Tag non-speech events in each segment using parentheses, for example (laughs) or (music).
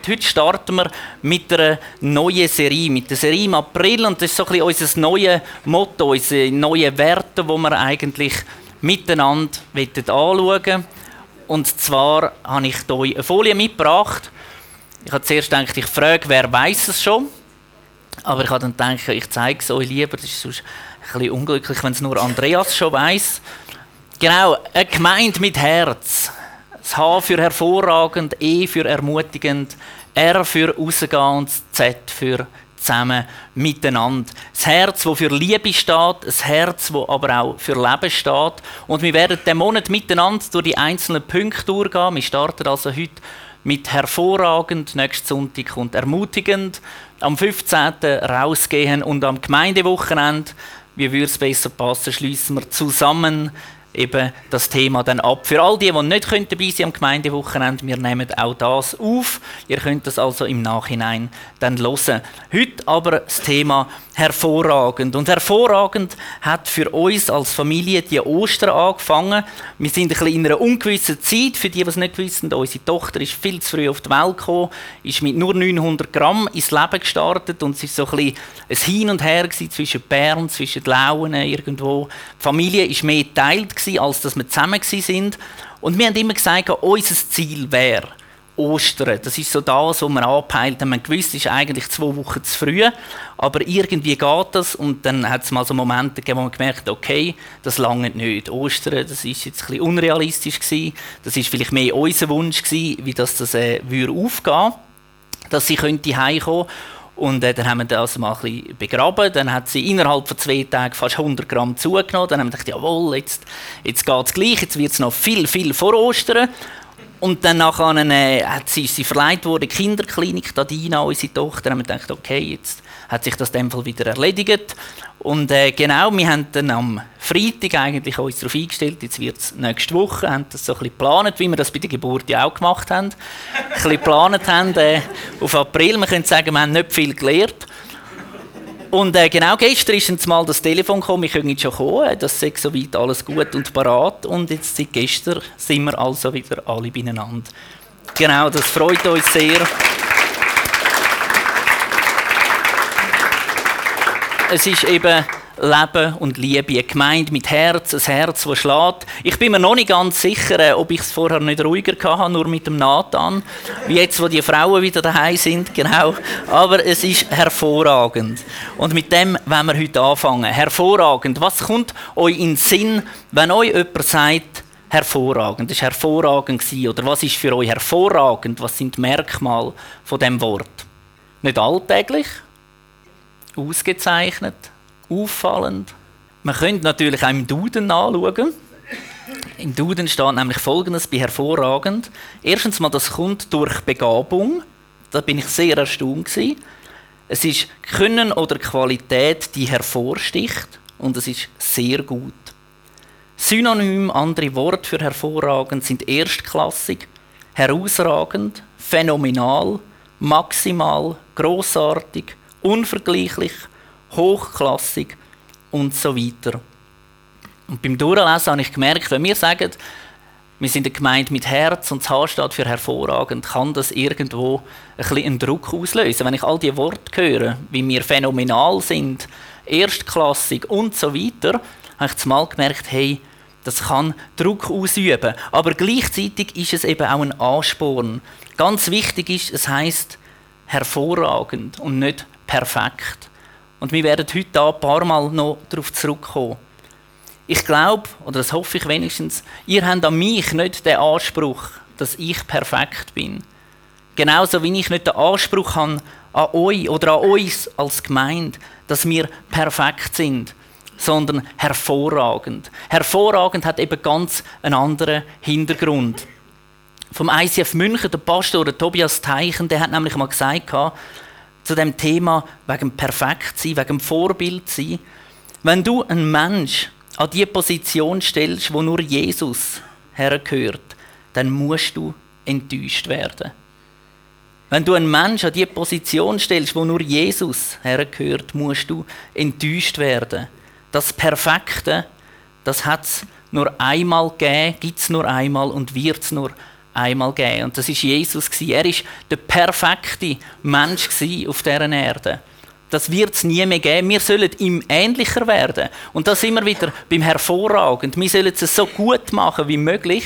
heute, heute starten wir mit einer neuen Serie, mit der Serie im April. Und das ist so ein bisschen unser neues Motto, unsere neuen Werte, die wir eigentlich miteinander anschauen wollen. Und zwar habe ich hier eine Folie mitgebracht. Ich habe zuerst gedacht, ich frage, wer weiß es schon. Aber ich habe dann gedacht, ich zeige es euch lieber. Das ist sonst ein bisschen unglücklich, wenn es nur Andreas schon weiß. Genau, eine Gemeinde mit Herz. Das H für hervorragend, E für ermutigend, R für rausgehen und das Z für zusammen miteinander. Das Herz, das für Liebe steht, ein Herz, das aber auch für Leben steht. Und wir werden den Monat miteinander durch die einzelnen Punkte durchgehen. Wir starten also heute mit hervorragend, nächsten Sonntag kommt ermutigend, am 15. rausgehen und am Gemeindewochenende, wie würde es besser passen, schließen wir zusammen eben das Thema dann ab. Für all die, die nicht dabei sein am Gemeindewochenende, wir nehmen auch das auf. Ihr könnt das also im Nachhinein dann hören. Heute aber das Thema hervorragend. Und hervorragend hat für uns als Familie die Ostern angefangen. Wir sind ein bisschen in einer ungewissen Zeit. Für die, die es nicht wissen, unsere Tochter ist viel zu früh auf die Welt gekommen, ist mit nur 900 Gramm ins Leben gestartet und es ist so ein bisschen ein Hin und Her zwischen Bern, zwischen Launen irgendwo. Die Familie war mehr geteilt als dass wir zusammen sind. Und wir haben immer gesagt, unser Ziel wäre, Ostern. Das ist so das, was wir anpeilt haben. Wir gewusst, es ist eigentlich zwei Wochen zu früh, aber irgendwie geht das. Und dann hat es mal so Momente gegeben, wo man gemerkt okay, das lange nicht. Ostern, das ist jetzt ein unrealistisch gewesen. Das ist vielleicht mehr unser Wunsch gewesen, wie das, das äh, würde aufgehen, dass sie könnte heimkommen. Und äh, dann haben wir das mal ein begraben. Dann hat sie innerhalb von zwei Tagen fast 100 Gramm zugenommen. Dann haben wir gedacht, jawohl, jetzt, jetzt geht es gleich, jetzt wird es noch viel, viel vor Ostern. Und dann nachher, äh, hat sie, sie verleiht worden, Kinderklinik, Dina, unsere Tochter, haben wir gedacht, okay, jetzt hat sich das in dem Fall wieder erledigt. Und äh, genau, wir haben dann am Freitag eigentlich uns darauf eingestellt, jetzt wird es nächste Woche, haben das so ein bisschen geplant, wie wir das bei der Geburt ja auch gemacht haben. ein bisschen geplant haben äh, auf April. Man könnte sagen, wir haben nicht viel gelernt. Und äh, genau gestern ist uns mal das Telefon gekommen, können jetzt schon kommen, das ist soweit alles gut und parat. Und jetzt seit gestern sind wir also wieder alle beieinander. Genau, das freut uns sehr. Es ist eben Leben und Liebe. Eine Gemeinde mit Herz, ein Herz, das schlägt. Ich bin mir noch nicht ganz sicher, äh, ob ich es vorher nicht ruhiger hatte, nur mit dem Nathan. Wie jetzt, wo die Frauen wieder daheim sind, (laughs) genau. Aber es ist hervorragend. Und mit dem wollen wir heute anfangen. Hervorragend. Was kommt euch in den Sinn, wenn euch jemand sagt, hervorragend, das ist hervorragend oder was ist für euch hervorragend? Was sind die Merkmale von dem Wort? Nicht alltäglich, ausgezeichnet, auffallend. Man könnte natürlich auch im Duden anschauen. Im Duden steht nämlich Folgendes bei hervorragend. Erstens mal, das kommt durch Begabung. Da bin ich sehr erstaunt gewesen. Es ist Können oder Qualität, die hervorsticht und es ist sehr gut. Synonym, andere Worte für hervorragend sind erstklassig, herausragend, phänomenal, maximal, großartig, unvergleichlich, hochklassig und so weiter. Und beim Durchlesen habe ich gemerkt, wenn wir sagen, wir sind eine Gemeinde mit Herz und das H steht für hervorragend, kann das irgendwo ein bisschen einen Druck auslösen. Wenn ich all die Worte höre, wie wir phänomenal sind, erstklassig und so weiter, habe ich mal gemerkt, hey, das kann Druck ausüben. Aber gleichzeitig ist es eben auch ein Ansporn. Ganz wichtig ist, es heißt hervorragend und nicht perfekt. Und wir werden heute da ein paar Mal noch darauf zurückkommen. Ich glaube, oder das hoffe ich wenigstens, ihr habt an mich nicht den Anspruch, dass ich perfekt bin. Genauso wie ich nicht den Anspruch habe an euch oder an uns als Gemeinde, dass wir perfekt sind, sondern hervorragend. Hervorragend hat eben ganz einen anderen Hintergrund. Vom ICF München, der Pastor Tobias Teichen, der hat nämlich mal gesagt, zu dem Thema wegen Perfektsein, wegen Vorbildsein. Wenn du einen Mensch an die Position stellst, wo nur Jesus hergehört, dann musst du enttäuscht werden. Wenn du einen Mensch an die Position stellst, wo nur Jesus hergehört, musst du enttäuscht werden. Das Perfekte, das hat es nur einmal gegeben, gibt es nur einmal und wird es nur einmal geben. Und das ist Jesus. Er ist der perfekte Mensch auf dieser Erde. Das wird es nie mehr geben. Wir sollen ihm ähnlicher werden. Und das immer wieder beim Hervorragend. Wir sollen es so gut machen wie möglich,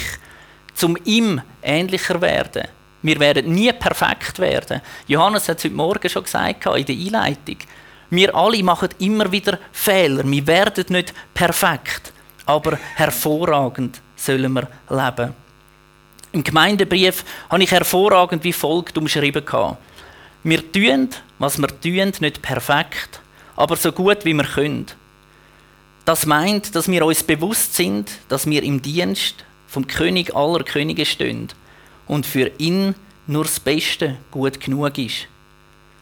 um ihm ähnlicher werden. Wir werden nie perfekt werden. Johannes hat es heute Morgen schon gesagt in der Einleitung. Wir alle machen immer wieder Fehler. Wir werden nicht perfekt, aber hervorragend sollen wir leben. Im Gemeindebrief habe ich hervorragend wie folgt umschrieben. Wir tun, was wir tun, nicht perfekt, aber so gut wie wir können. Das meint, dass wir uns bewusst sind, dass wir im Dienst vom König aller Könige stehen und für ihn nur das Beste gut genug ist.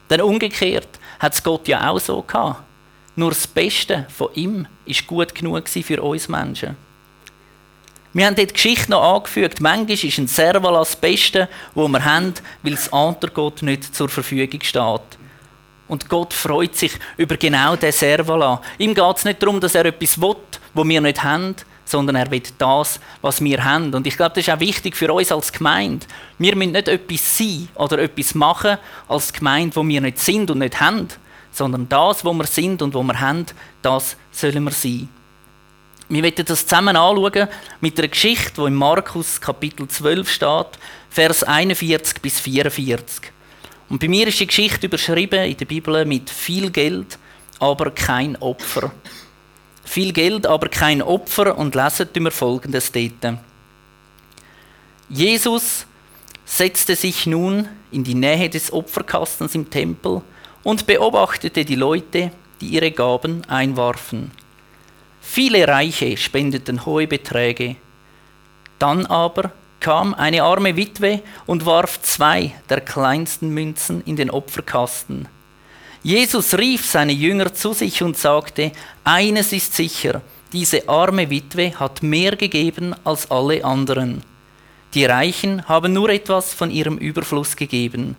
Denn umgekehrt hat es Gott ja auch so gehabt. Nur das Beste von ihm ist gut genug für uns Menschen. Wir haben dort die Geschichte noch angefügt. Manchmal ist ein Serval das Beste, das wir haben, weil das andere Gott nicht zur Verfügung steht. Und Gott freut sich über genau diesen Serval Ihm geht es nicht darum, dass er etwas will, was wir nicht haben, sondern er will das, was wir haben. Und ich glaube, das ist auch wichtig für uns als Gemeinde. Wir müssen nicht etwas sein oder etwas machen als Gemeinde, wo wir nicht sind und nicht haben, sondern das, wo wir sind und wo wir haben, das sollen wir sein. Wir werden das zusammen anschauen mit einer Geschichte, die in Markus Kapitel 12 steht, Vers 41 bis 44. Und bei mir ist die Geschichte überschrieben in der Bibel mit viel Geld, aber kein Opfer. Viel Geld, aber kein Opfer und lesen wir folgendes dort. Jesus setzte sich nun in die Nähe des Opferkastens im Tempel und beobachtete die Leute, die ihre Gaben einwarfen. Viele Reiche spendeten hohe Beträge. Dann aber kam eine arme Witwe und warf zwei der kleinsten Münzen in den Opferkasten. Jesus rief seine Jünger zu sich und sagte, eines ist sicher, diese arme Witwe hat mehr gegeben als alle anderen. Die Reichen haben nur etwas von ihrem Überfluss gegeben,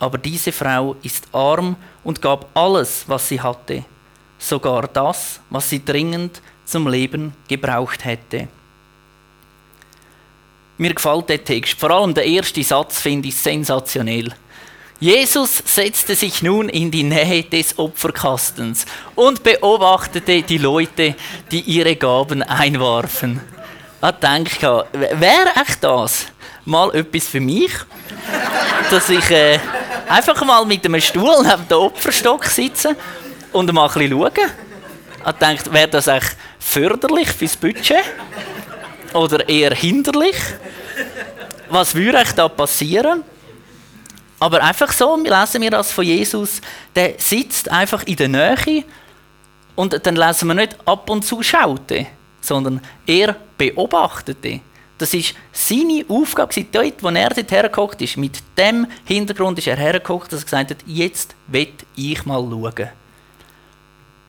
aber diese Frau ist arm und gab alles, was sie hatte sogar das, was sie dringend zum Leben gebraucht hätte. Mir gefällt der Text. Vor allem der erste Satz finde ich sensationell. Jesus setzte sich nun in die Nähe des Opferkastens und beobachtete die Leute, die ihre Gaben einwarfen. Ich denke, wäre echt das mal etwas für mich, dass ich äh, einfach mal mit einem Stuhl neben dem Opferstock sitze und mal ein bisschen schauen. Ich dachte, wäre das eigentlich förderlich fürs Budget? Oder eher hinderlich? Was würde euch da passieren? Aber einfach so, lesen wir das von Jesus, der sitzt einfach in der Nähe und dann lesen wir nicht ab und zu schaute, sondern er beobachtete. Das ist seine Aufgabe, dort, wo er dort hergekocht ist. Mit dem Hintergrund ist er hergekocht, dass er gesagt hat, jetzt will ich mal schauen.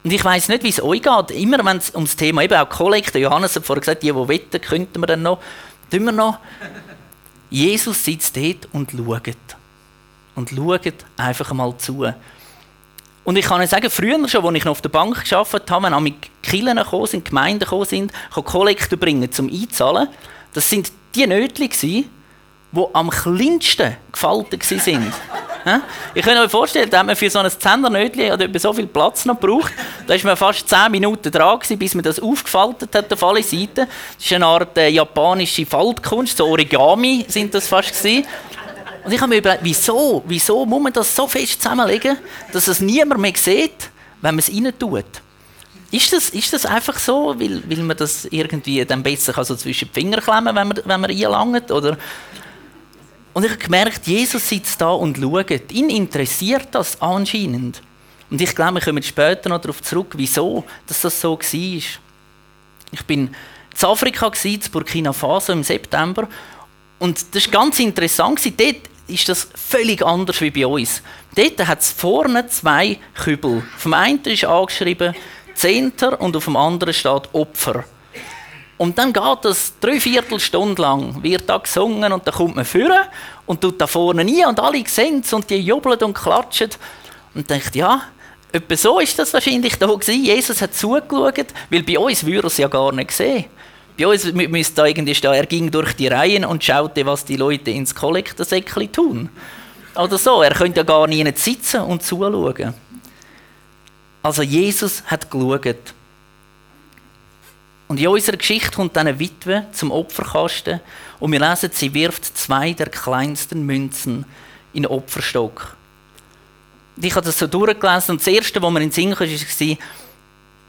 Und ich weiß nicht, wie es euch geht. Immer wenn es um das Thema eben auch Kollekte, Johannes hat vorhin gesagt, die, die wetten, könnten wir dann noch, tun wir noch. Jesus sitzt dort und schaut. Und schaut einfach mal zu. Und ich kann euch sagen, früher schon, als ich noch auf der Bank gearbeitet habe, wenn wir mit Kirchen gekommen sind, Gemeinden gekommen sind, Kollekte bringen zum Einzahlen, das sind die Nötchen, die am kleinsten gefaltet waren. Ich kann euch vorstellen, da hat man für so ein Zehner-Nötchen so viel Platz noch gebraucht. Da war man fast 10 Minuten dran, bis man das aufgefaltet hat auf alle Seiten. Das ist eine Art äh, japanische Faltkunst, so Origami sind das fast gewesen. Und ich habe mir überlegt, wieso, wieso muss man das so fest zusammenlegen, dass es niemand mehr sieht, wenn man es rein tut? Ist das, ist das einfach so, weil, weil man das irgendwie dann besser kann, so zwischen die Finger klemmen wenn man, wenn man einlangt? Oder und ich habe gemerkt, Jesus sitzt da und schaut. Ihn interessiert das anscheinend. Und ich glaube, wir kommen später noch darauf zurück, wieso dass das so war. Ich bin in Afrika, in Burkina Faso im September. Und das war ganz interessant. Dort ist das völlig anders wie bei uns. Dort hat es vorne zwei Kübel. Auf dem einen ist angeschrieben Zehnter und auf dem anderen steht Opfer. Und dann geht das drei Viertelstunde lang, wird da gesungen und dann kommt man führen und tut da vorne nie und alle sehen es und die jubeln und klatschen. Und denkt, ja, etwa so ist das wahrscheinlich da gewesen. Jesus hat zugeschaut, weil bei uns würde er es ja gar nicht sehen. Bei uns müsste da irgendwie stehen, er ging durch die Reihen und schaute, was die Leute ins Kollektensäckli tun. Oder so, er könnte ja gar nicht sitzen und zuschauen. Also Jesus hat geschaut. Und in unserer Geschichte kommt dann eine Witwe zum Opferkasten und wir lesen, sie wirft zwei der kleinsten Münzen in den Opferstock. Ich habe das so durchgelesen und das Erste, was mir in den Sinn kam, war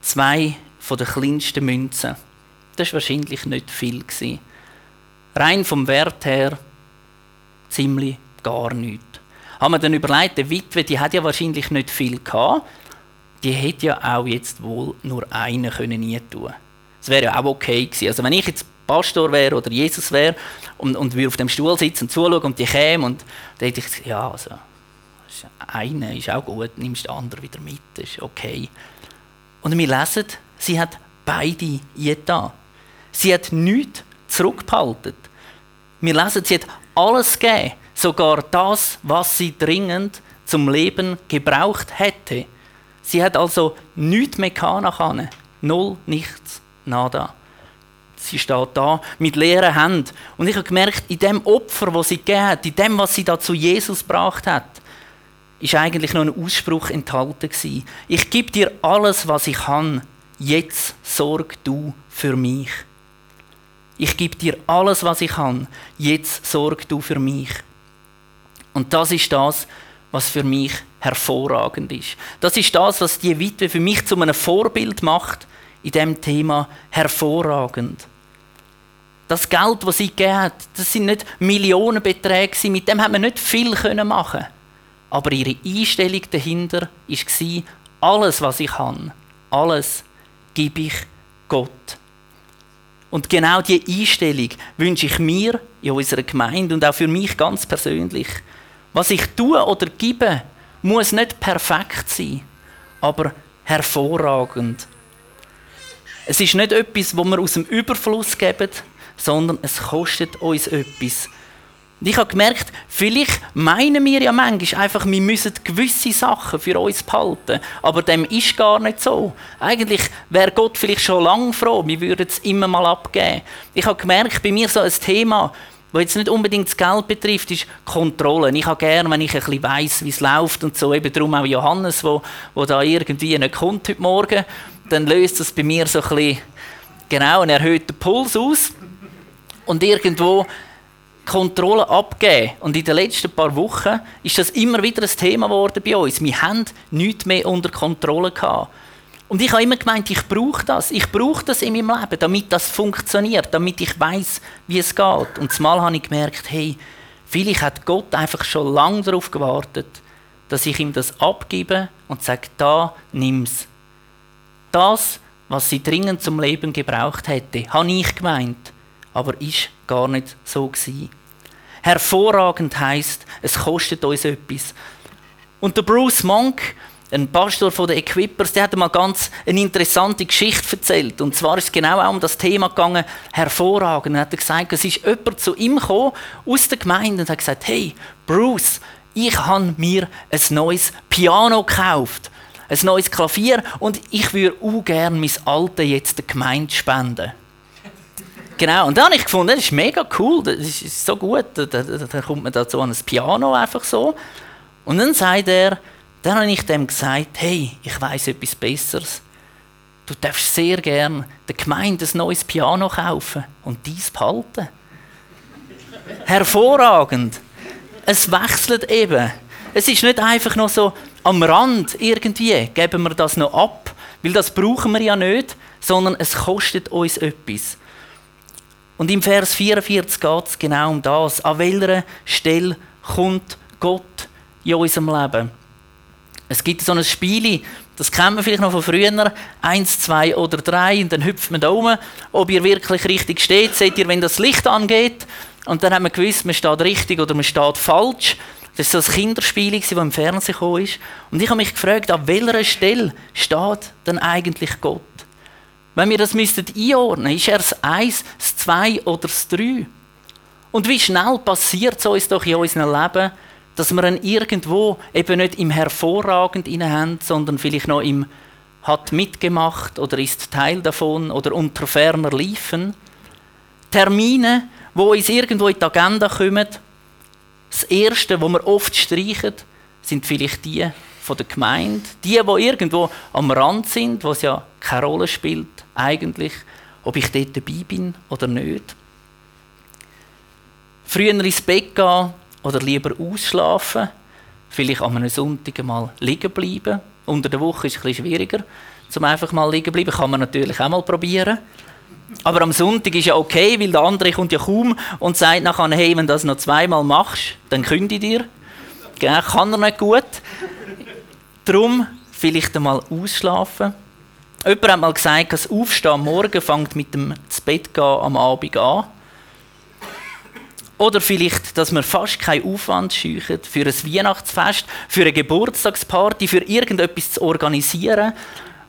zwei von den kleinsten Münzen. Das war wahrscheinlich nicht viel. Rein vom Wert her ziemlich gar nichts. Haben wir dann überlegt, die Witwe, die hat ja wahrscheinlich nicht viel gehabt. Die hätte ja auch jetzt wohl nur einen können tun. Das wäre ja auch okay gewesen. Also wenn ich jetzt Pastor wäre oder Jesus wäre und, und würde auf dem Stuhl sitzen und zuschauen und die käme und dann hätte ich ja, also eine ist auch gut, nimmst den anderen wieder mit, das ist okay. Und wir lesen, sie hat beide getan. Sie hat nichts zurückgehalten. Wir lesen, sie hat alles gegeben, sogar das, was sie dringend zum Leben gebraucht hätte. Sie hat also nichts mehr nach Null, nichts, nada. Sie steht da mit leeren Händen. Und ich habe gemerkt, in dem Opfer, das sie gegeben hat, in dem, was sie da zu Jesus gebracht hat, ist eigentlich noch ein Ausspruch enthalten gewesen. Ich gebe dir alles, was ich kann. Jetzt sorg du für mich. Ich gebe dir alles, was ich kann. Jetzt sorg du für mich. Und das ist das, was für mich hervorragend ist. Das ist das, was die Witwe für mich zu einem Vorbild macht in dem Thema hervorragend. Das Geld, das sie gegeben hat, das sind nicht Millionenbeträge, mit dem hat man nicht viel machen Aber ihre Einstellung dahinter war, alles, was ich habe, alles gebe ich Gott. Und genau diese Einstellung wünsche ich mir in unserer Gemeinde und auch für mich ganz persönlich. Was ich tue oder gebe, muss nicht perfekt sein, aber hervorragend. Es ist nicht etwas, wo wir aus dem Überfluss geben, sondern es kostet uns etwas. Und ich habe gemerkt, vielleicht meinen wir ja manchmal einfach, wir müssen gewisse Sachen für uns behalten. Aber dem ist gar nicht so. Eigentlich wäre Gott vielleicht schon lange froh, wir würden es immer mal abgeben. Ich habe gemerkt, bei mir so ein Thema, was jetzt nicht unbedingt das Geld betrifft, ist Kontrolle. Ich habe gerne, wenn ich ein bisschen weiss, wie es läuft und so. Eben darum auch Johannes, wo, wo da irgendwie nicht kommt heute Morgen. Dann löst das bei mir so ein bisschen, genau, einen erhöhten Puls aus. Und irgendwo Kontrolle abgeben. Und in den letzten paar Wochen ist das immer wieder ein Thema geworden bei uns. Wir haben nichts mehr unter Kontrolle gehabt. Und ich habe immer gemeint, ich brauche das. Ich brauche das in meinem Leben, damit das funktioniert, damit ich weiß, wie es geht. Und zumal habe ich gemerkt, hey, vielleicht hat Gott einfach schon lange darauf gewartet, dass ich ihm das abgebe und sage, da nimm's. Das, was sie dringend zum Leben gebraucht hätte, habe ich gemeint, aber ist gar nicht so gewesen. Hervorragend heißt, es kostet uns etwas. Und der Bruce Monk, ein Pastor von den Equippers, der hat mal ganz eine interessante Geschichte erzählt. Und zwar ist es genau auch um das Thema gegangen, hervorragend. Er hat gesagt, es ist jemand zu ihm gekommen, aus der Gemeinde, und hat gesagt, hey, Bruce, ich habe mir ein neues Piano gekauft, ein neues Klavier, und ich würde auch gerne mein Alte jetzt der Gemeinde spenden. Genau, und dann habe ich gefunden, das ist mega cool, das ist so gut, da, da, da kommt man dazu an ein Piano einfach so. Und dann sagt er, dann habe ich dem gesagt, hey, ich weiß etwas Besseres. Du darfst sehr gern der Gemeinde ein neues Piano kaufen und dies behalten. Hervorragend. Es wechselt eben. Es ist nicht einfach noch so am Rand irgendwie, geben wir das noch ab, weil das brauchen wir ja nicht, sondern es kostet uns etwas. Und im Vers 44 geht es genau um das. An welcher Stelle kommt Gott in unserem Leben? Es gibt so ein Spiel, das kennt man vielleicht noch von früher. Eins, zwei oder drei, und dann hüpft man da rum. Ob ihr wirklich richtig steht, seht ihr, wenn das Licht angeht. Und dann hat man gewusst, man steht richtig oder man steht falsch. Das war so ein Kinderspiel, das im Fernsehen kam. Und ich habe mich gefragt, an welcher Stelle steht denn eigentlich Gott? Wenn wir das müssten einordnen, ist er das Eins, das Zwei oder das Drei? Und wie schnell passiert es uns doch in unserem Leben, dass wir ihn irgendwo eben nicht im hervorragend haben, sondern vielleicht noch im hat mitgemacht oder ist Teil davon oder unter ferner liefen. Termine, die uns irgendwo in die Agenda kommen. Das Erste, was wir oft streichen, sind vielleicht die von der Gemeinde. Die, die irgendwo am Rand sind, wo es ja keine Rolle spielt, eigentlich, ob ich dort dabei bin oder nicht. Früher ins Bett gehen oder lieber ausschlafen. Vielleicht an einem Sonntag mal liegen bleiben. Unter der Woche ist es ein schwieriger, zum einfach mal liegen bleiben. Kann man natürlich auch mal probieren. Aber am Sonntag ist ja okay, weil der andere kommt ja kaum und sagt nachher, hey, wenn du das noch zweimal machst, dann kündige ich dir. Gell? Kann er nicht gut. Darum vielleicht einmal ausschlafen. Jemand hat mal gesagt, das Aufstehen am Morgen fängt mit dem zu Bett gehen am Abend an. Oder vielleicht, dass wir fast keinen Aufwand scheuchen für ein Weihnachtsfest, für eine Geburtstagsparty, für irgendetwas zu organisieren.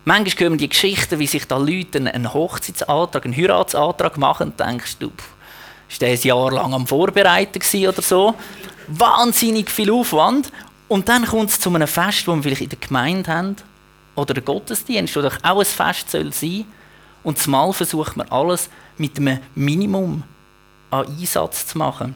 Manchmal wir die Geschichten, wie sich da Leute einen Hochzeitsantrag, einen Heiratsantrag machen und denkst du, ist der ein Jahr lang am Vorbereiten oder so? Wahnsinnig viel Aufwand. Und dann kommt es zu einem Fest, das wir vielleicht in der Gemeinde haben, oder der Gottesdienst, oder auch ein Fest soll sein. Und zumal versucht man alles mit einem Minimum an Einsatz zu machen.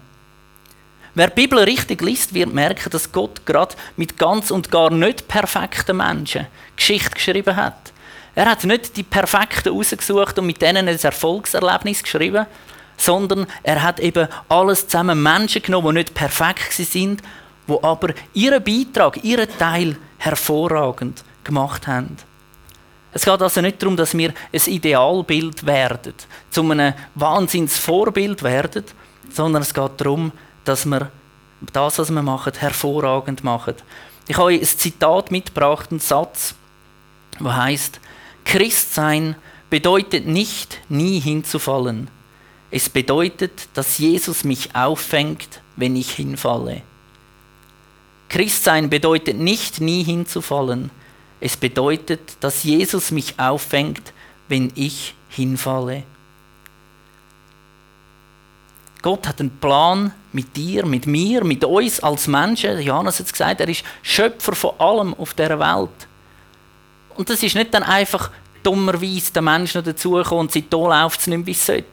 Wer die Bibel richtig liest, wird merken, dass Gott gerade mit ganz und gar nicht perfekten Menschen Geschichte geschrieben hat. Er hat nicht die Perfekten rausgesucht und mit denen ein Erfolgserlebnis geschrieben, sondern er hat eben alles zusammen Menschen genommen, die nicht perfekt sind, die aber ihren Beitrag, ihren Teil hervorragend gemacht haben. Es geht also nicht darum, dass wir ein Idealbild werden, zu einem Wahnsinnsvorbild werden, sondern es geht darum, dass wir das, was wir machen, hervorragend machen. Ich habe euch ein Zitat mitgebracht, einen Satz, der heißt: Christsein bedeutet nicht, nie hinzufallen. Es bedeutet, dass Jesus mich auffängt, wenn ich hinfalle. Christsein bedeutet nicht, nie hinzufallen. Es bedeutet, dass Jesus mich auffängt, wenn ich hinfalle. Gott hat einen Plan mit dir, mit mir, mit uns als Menschen. Johannes hat es gesagt, er ist Schöpfer von allem auf der Welt. Und das ist nicht dann einfach dummerweise der Mensch noch dazugekommen und seitdem läuft es nicht mehr, wie es sollte.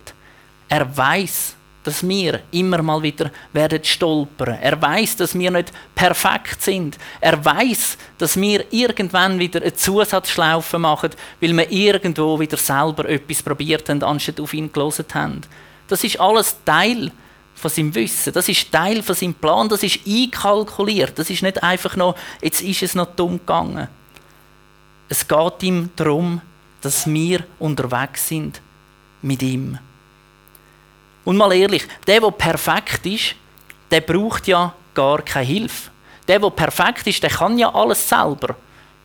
Er weiß, dass wir immer mal wieder werden stolpern. Er weiß, dass wir nicht perfekt sind. Er weiß, dass wir irgendwann wieder eine Zusatzschlaufe machen, weil wir irgendwo wieder selber etwas probiert haben, anstatt auf ihn gelesen haben. Das ist alles Teil von seinem Wissen. Das ist Teil von seinem Plan. Das ist einkalkuliert. Das ist nicht einfach noch, jetzt ist es noch dumm gegangen. Es geht ihm darum, dass wir unterwegs sind mit ihm. Und mal ehrlich, der, der perfekt ist, der braucht ja gar keine Hilfe. Der, der perfekt ist, der kann ja alles selber.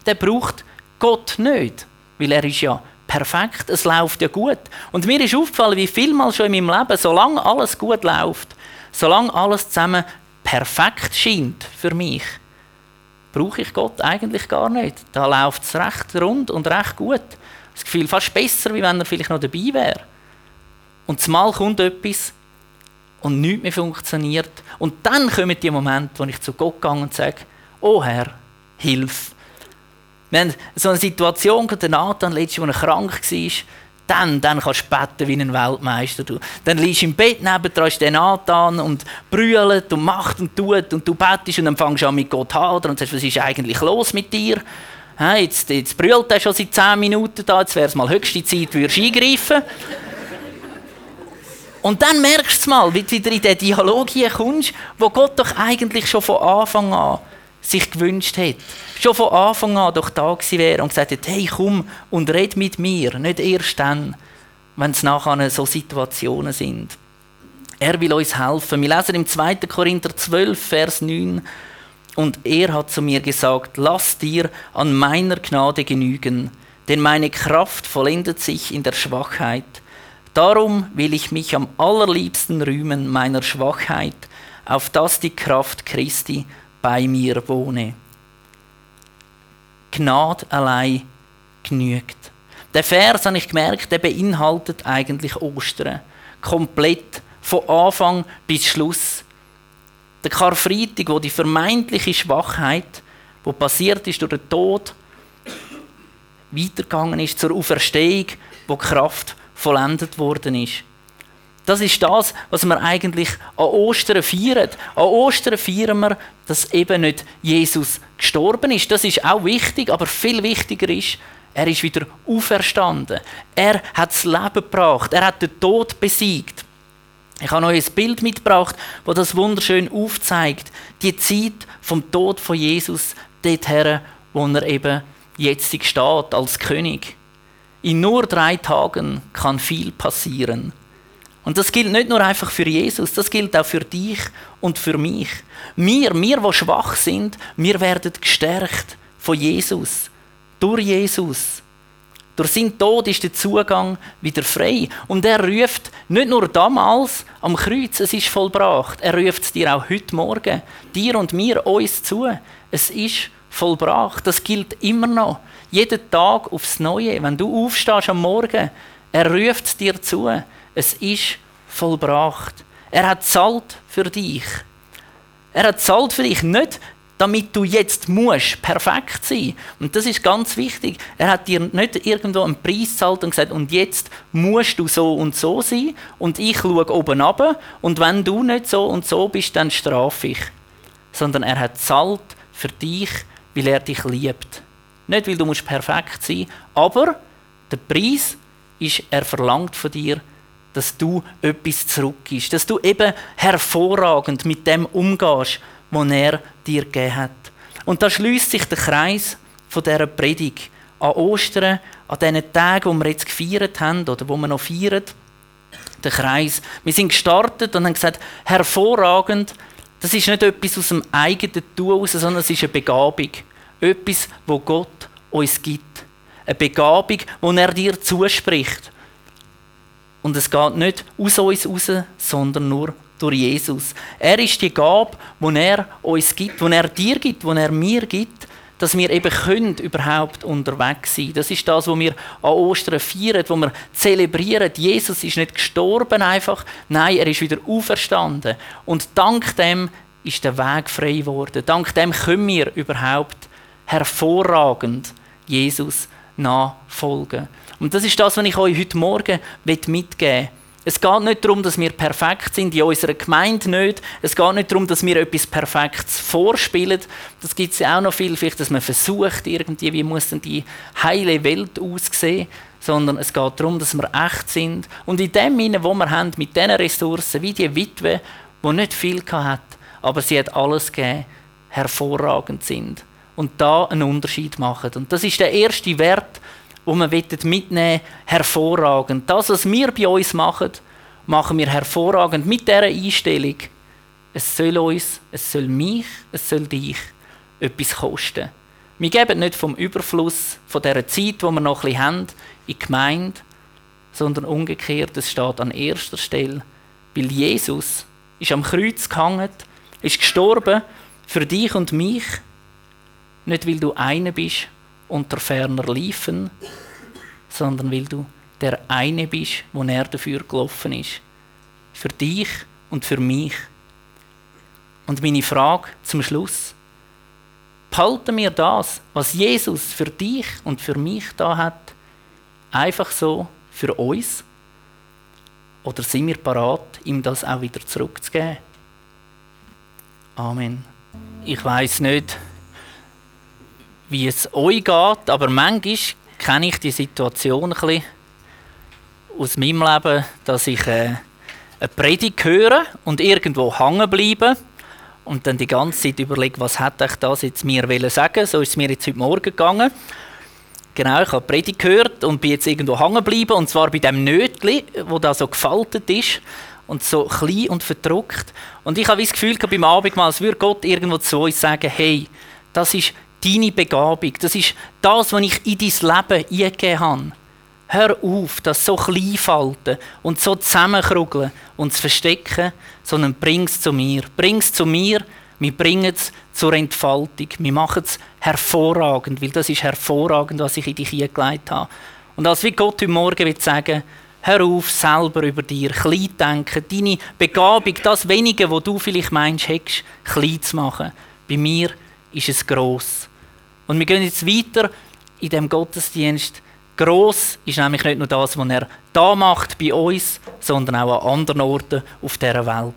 Der braucht Gott nicht, weil er ist ja perfekt, es läuft ja gut. Und mir ist aufgefallen, wie vielmal schon in meinem Leben, solange alles gut läuft, solange alles zusammen perfekt scheint für mich, brauche ich Gott eigentlich gar nicht. Da läuft es recht rund und recht gut. Das Gefühl fast besser, wie wenn er vielleicht noch dabei wäre. Und zumal kommt etwas und nichts mehr funktioniert. Und dann kommen die Momente, wo ich zu Gott gehe und sage, oh Herr, hilf. Wir haben so eine Situation, der Nathan letztes er krank war, dann, dann kannst du beten wie ein Weltmeister. Du. Dann liegst du im Bett neben dir, ist der Nathan und brüllt und macht und tut und du betest und dann fängst du an mit Gott hadern und sagst, was ist eigentlich los mit dir? jetzt, jetzt brüllt er schon seit 10 Minuten da, jetzt wäre es mal höchste Zeit, würdest du eingreifen. Und dann merkst du mal, wie du wieder in den Dialog hier kommst, wo Gott doch eigentlich schon von Anfang an sich gewünscht hat. Schon von Anfang an doch da gewesen wäre und gesagt hat, hey komm und red mit mir, nicht erst dann, wenn es nachher so Situationen sind. Er will uns helfen. Wir lesen im 2. Korinther 12, Vers 9, und er hat zu mir gesagt, lass dir an meiner Gnade genügen, denn meine Kraft vollendet sich in der Schwachheit. Darum will ich mich am allerliebsten rühmen meiner Schwachheit, auf dass die Kraft Christi bei mir wohne. Gnade allein genügt. Der Vers, habe ich gemerkt, der beinhaltet eigentlich Ostern. Komplett, von Anfang bis Schluss. Der Karfreitag, wo die vermeintliche Schwachheit, wo passiert ist durch den Tod, weitergegangen ist zur Auferstehung, wo Kraft vollendet worden ist. Das ist das, was wir eigentlich an Ostern feiern. An Ostern feiern wir, dass eben nicht Jesus gestorben ist. Das ist auch wichtig, aber viel wichtiger ist, er ist wieder auferstanden. Er hat das Leben gebracht. Er hat den Tod besiegt. Ich habe euch ein Bild mitgebracht, wo das wunderschön aufzeigt. Die Zeit vom Tod von Jesus dorthin, wo er eben jetzt steht als König. In nur drei Tagen kann viel passieren. Und das gilt nicht nur einfach für Jesus, das gilt auch für dich und für mich. Wir, wir, die schwach sind, wir werden gestärkt von Jesus. Durch Jesus. Durch seinen Tod ist der Zugang wieder frei. Und er ruft nicht nur damals am Kreuz, es ist vollbracht. Er ruft es dir auch heute Morgen, dir und mir, uns zu. Es ist vollbracht. Das gilt immer noch. Jeden Tag aufs Neue. Wenn du aufstehst am Morgen, er ruft es dir zu. Es ist vollbracht. Er hat zahlt für dich. Er hat zahlt für dich nicht, damit du jetzt musst perfekt sein. Und das ist ganz wichtig. Er hat dir nicht irgendwo einen Preis gezahlt und gesagt, und jetzt musst du so und so sein und ich schaue oben ab und wenn du nicht so und so bist, dann strafe ich. Sondern er hat zahlt für dich, weil er dich liebt. Nicht, weil du musst perfekt sein aber der Preis ist, er verlangt von dir, dass du etwas zurückgibst, dass du eben hervorragend mit dem umgehst, was er dir gegeben hat. Und da schließt sich der Kreis von dieser Predigt an Ostern, an diesen Tagen, die wir jetzt gefeiert haben oder wo wir noch feiern. Der Kreis. Wir sind gestartet und haben gesagt, hervorragend, das ist nicht etwas aus dem eigenen Tun sondern es ist eine Begabung. Etwas, wo Gott uns gibt. Eine Begabung, die er dir zuspricht. Und es geht nicht aus uns raus, sondern nur durch Jesus. Er ist die Gabe, die er uns gibt, die er dir gibt, die er mir gibt, dass wir eben können überhaupt unterwegs sein. Das ist das, was wir an Ostern feiern, wo wir zelebrieren. Jesus ist nicht gestorben einfach, nein, er ist wieder auferstanden. Und dank dem ist der Weg frei geworden. Dank dem können wir überhaupt hervorragend Jesus nachfolgen. Und das ist das, was ich euch heute Morgen mitgeben will. Es geht nicht darum, dass wir perfekt sind, in unserer Gemeinde nicht. Es geht nicht darum, dass wir etwas Perfektes vorspielen. Das gibt es ja auch noch viel, vielleicht, dass man versucht, irgendwie, wie muss denn die heile Welt aussehen. Sondern es geht darum, dass wir echt sind. Und in dem Sinne, wo wir haben, mit diesen Ressourcen, wie die Witwe, die nicht viel hat, aber sie hat alles gegeben, hervorragend sind. Und da einen Unterschied machen. Und das ist der erste Wert, wo wir mitnehmen hervorragend. Das, was wir bei uns machen, machen wir hervorragend mit dieser Einstellung. Es soll uns, es soll mich, es soll dich etwas kosten. Wir geben nicht vom Überfluss von dieser Zeit, die wir noch bisschen haben, in die Gemeinde, sondern umgekehrt, es steht an erster Stelle, weil Jesus ist am Kreuz gehangen, ist gestorben für dich und mich, nicht weil du einer bist, unter ferner liefen, sondern weil du der eine bist, wo er dafür gelaufen ist. Für dich und für mich. Und meine Frage zum Schluss. Behalten wir das, was Jesus für dich und für mich da hat, einfach so für uns? Oder sind wir parat, ihm das auch wieder zurückzugeben? Amen. Ich weiß nicht, wie es euch geht, aber manchmal kenne ich die Situation ein bisschen aus meinem Leben, dass ich äh, eine Predigt höre und irgendwo hängen bleibe und dann die ganze Zeit überlege, was hätte ich das jetzt mir sagen So ist es mir jetzt heute Morgen gegangen. Genau, ich habe die Predigt gehört und bin jetzt irgendwo hängen geblieben und zwar bei dem Nötli, wo da so gefaltet ist und so klein und verdruckt. Und ich habe das Gefühl beim Abendmahl, würde Gott irgendwo zu uns sagen, hey, das ist deine Begabung. Das ist das, was ich in dein Leben eingegeben habe. Hör auf, das so klein falten und so zusammenkrugeln und zu verstecken, sondern bring es zu mir. Bring es zu mir, wir bringen es zur Entfaltung. Wir machen es hervorragend, weil das ist hervorragend, was ich in dich hingelegt habe. Und als wie Gott heute Morgen will sagen, hör auf, selber über dir klein denken, deine Begabung, das Wenige, was du vielleicht meinst, hättest, klein zu machen. Bei mir ist es gross. Und wir gehen jetzt weiter in dem Gottesdienst Gross ist nämlich nicht nur das, was er da macht bei uns, sondern auch an anderen Orten auf dieser Welt.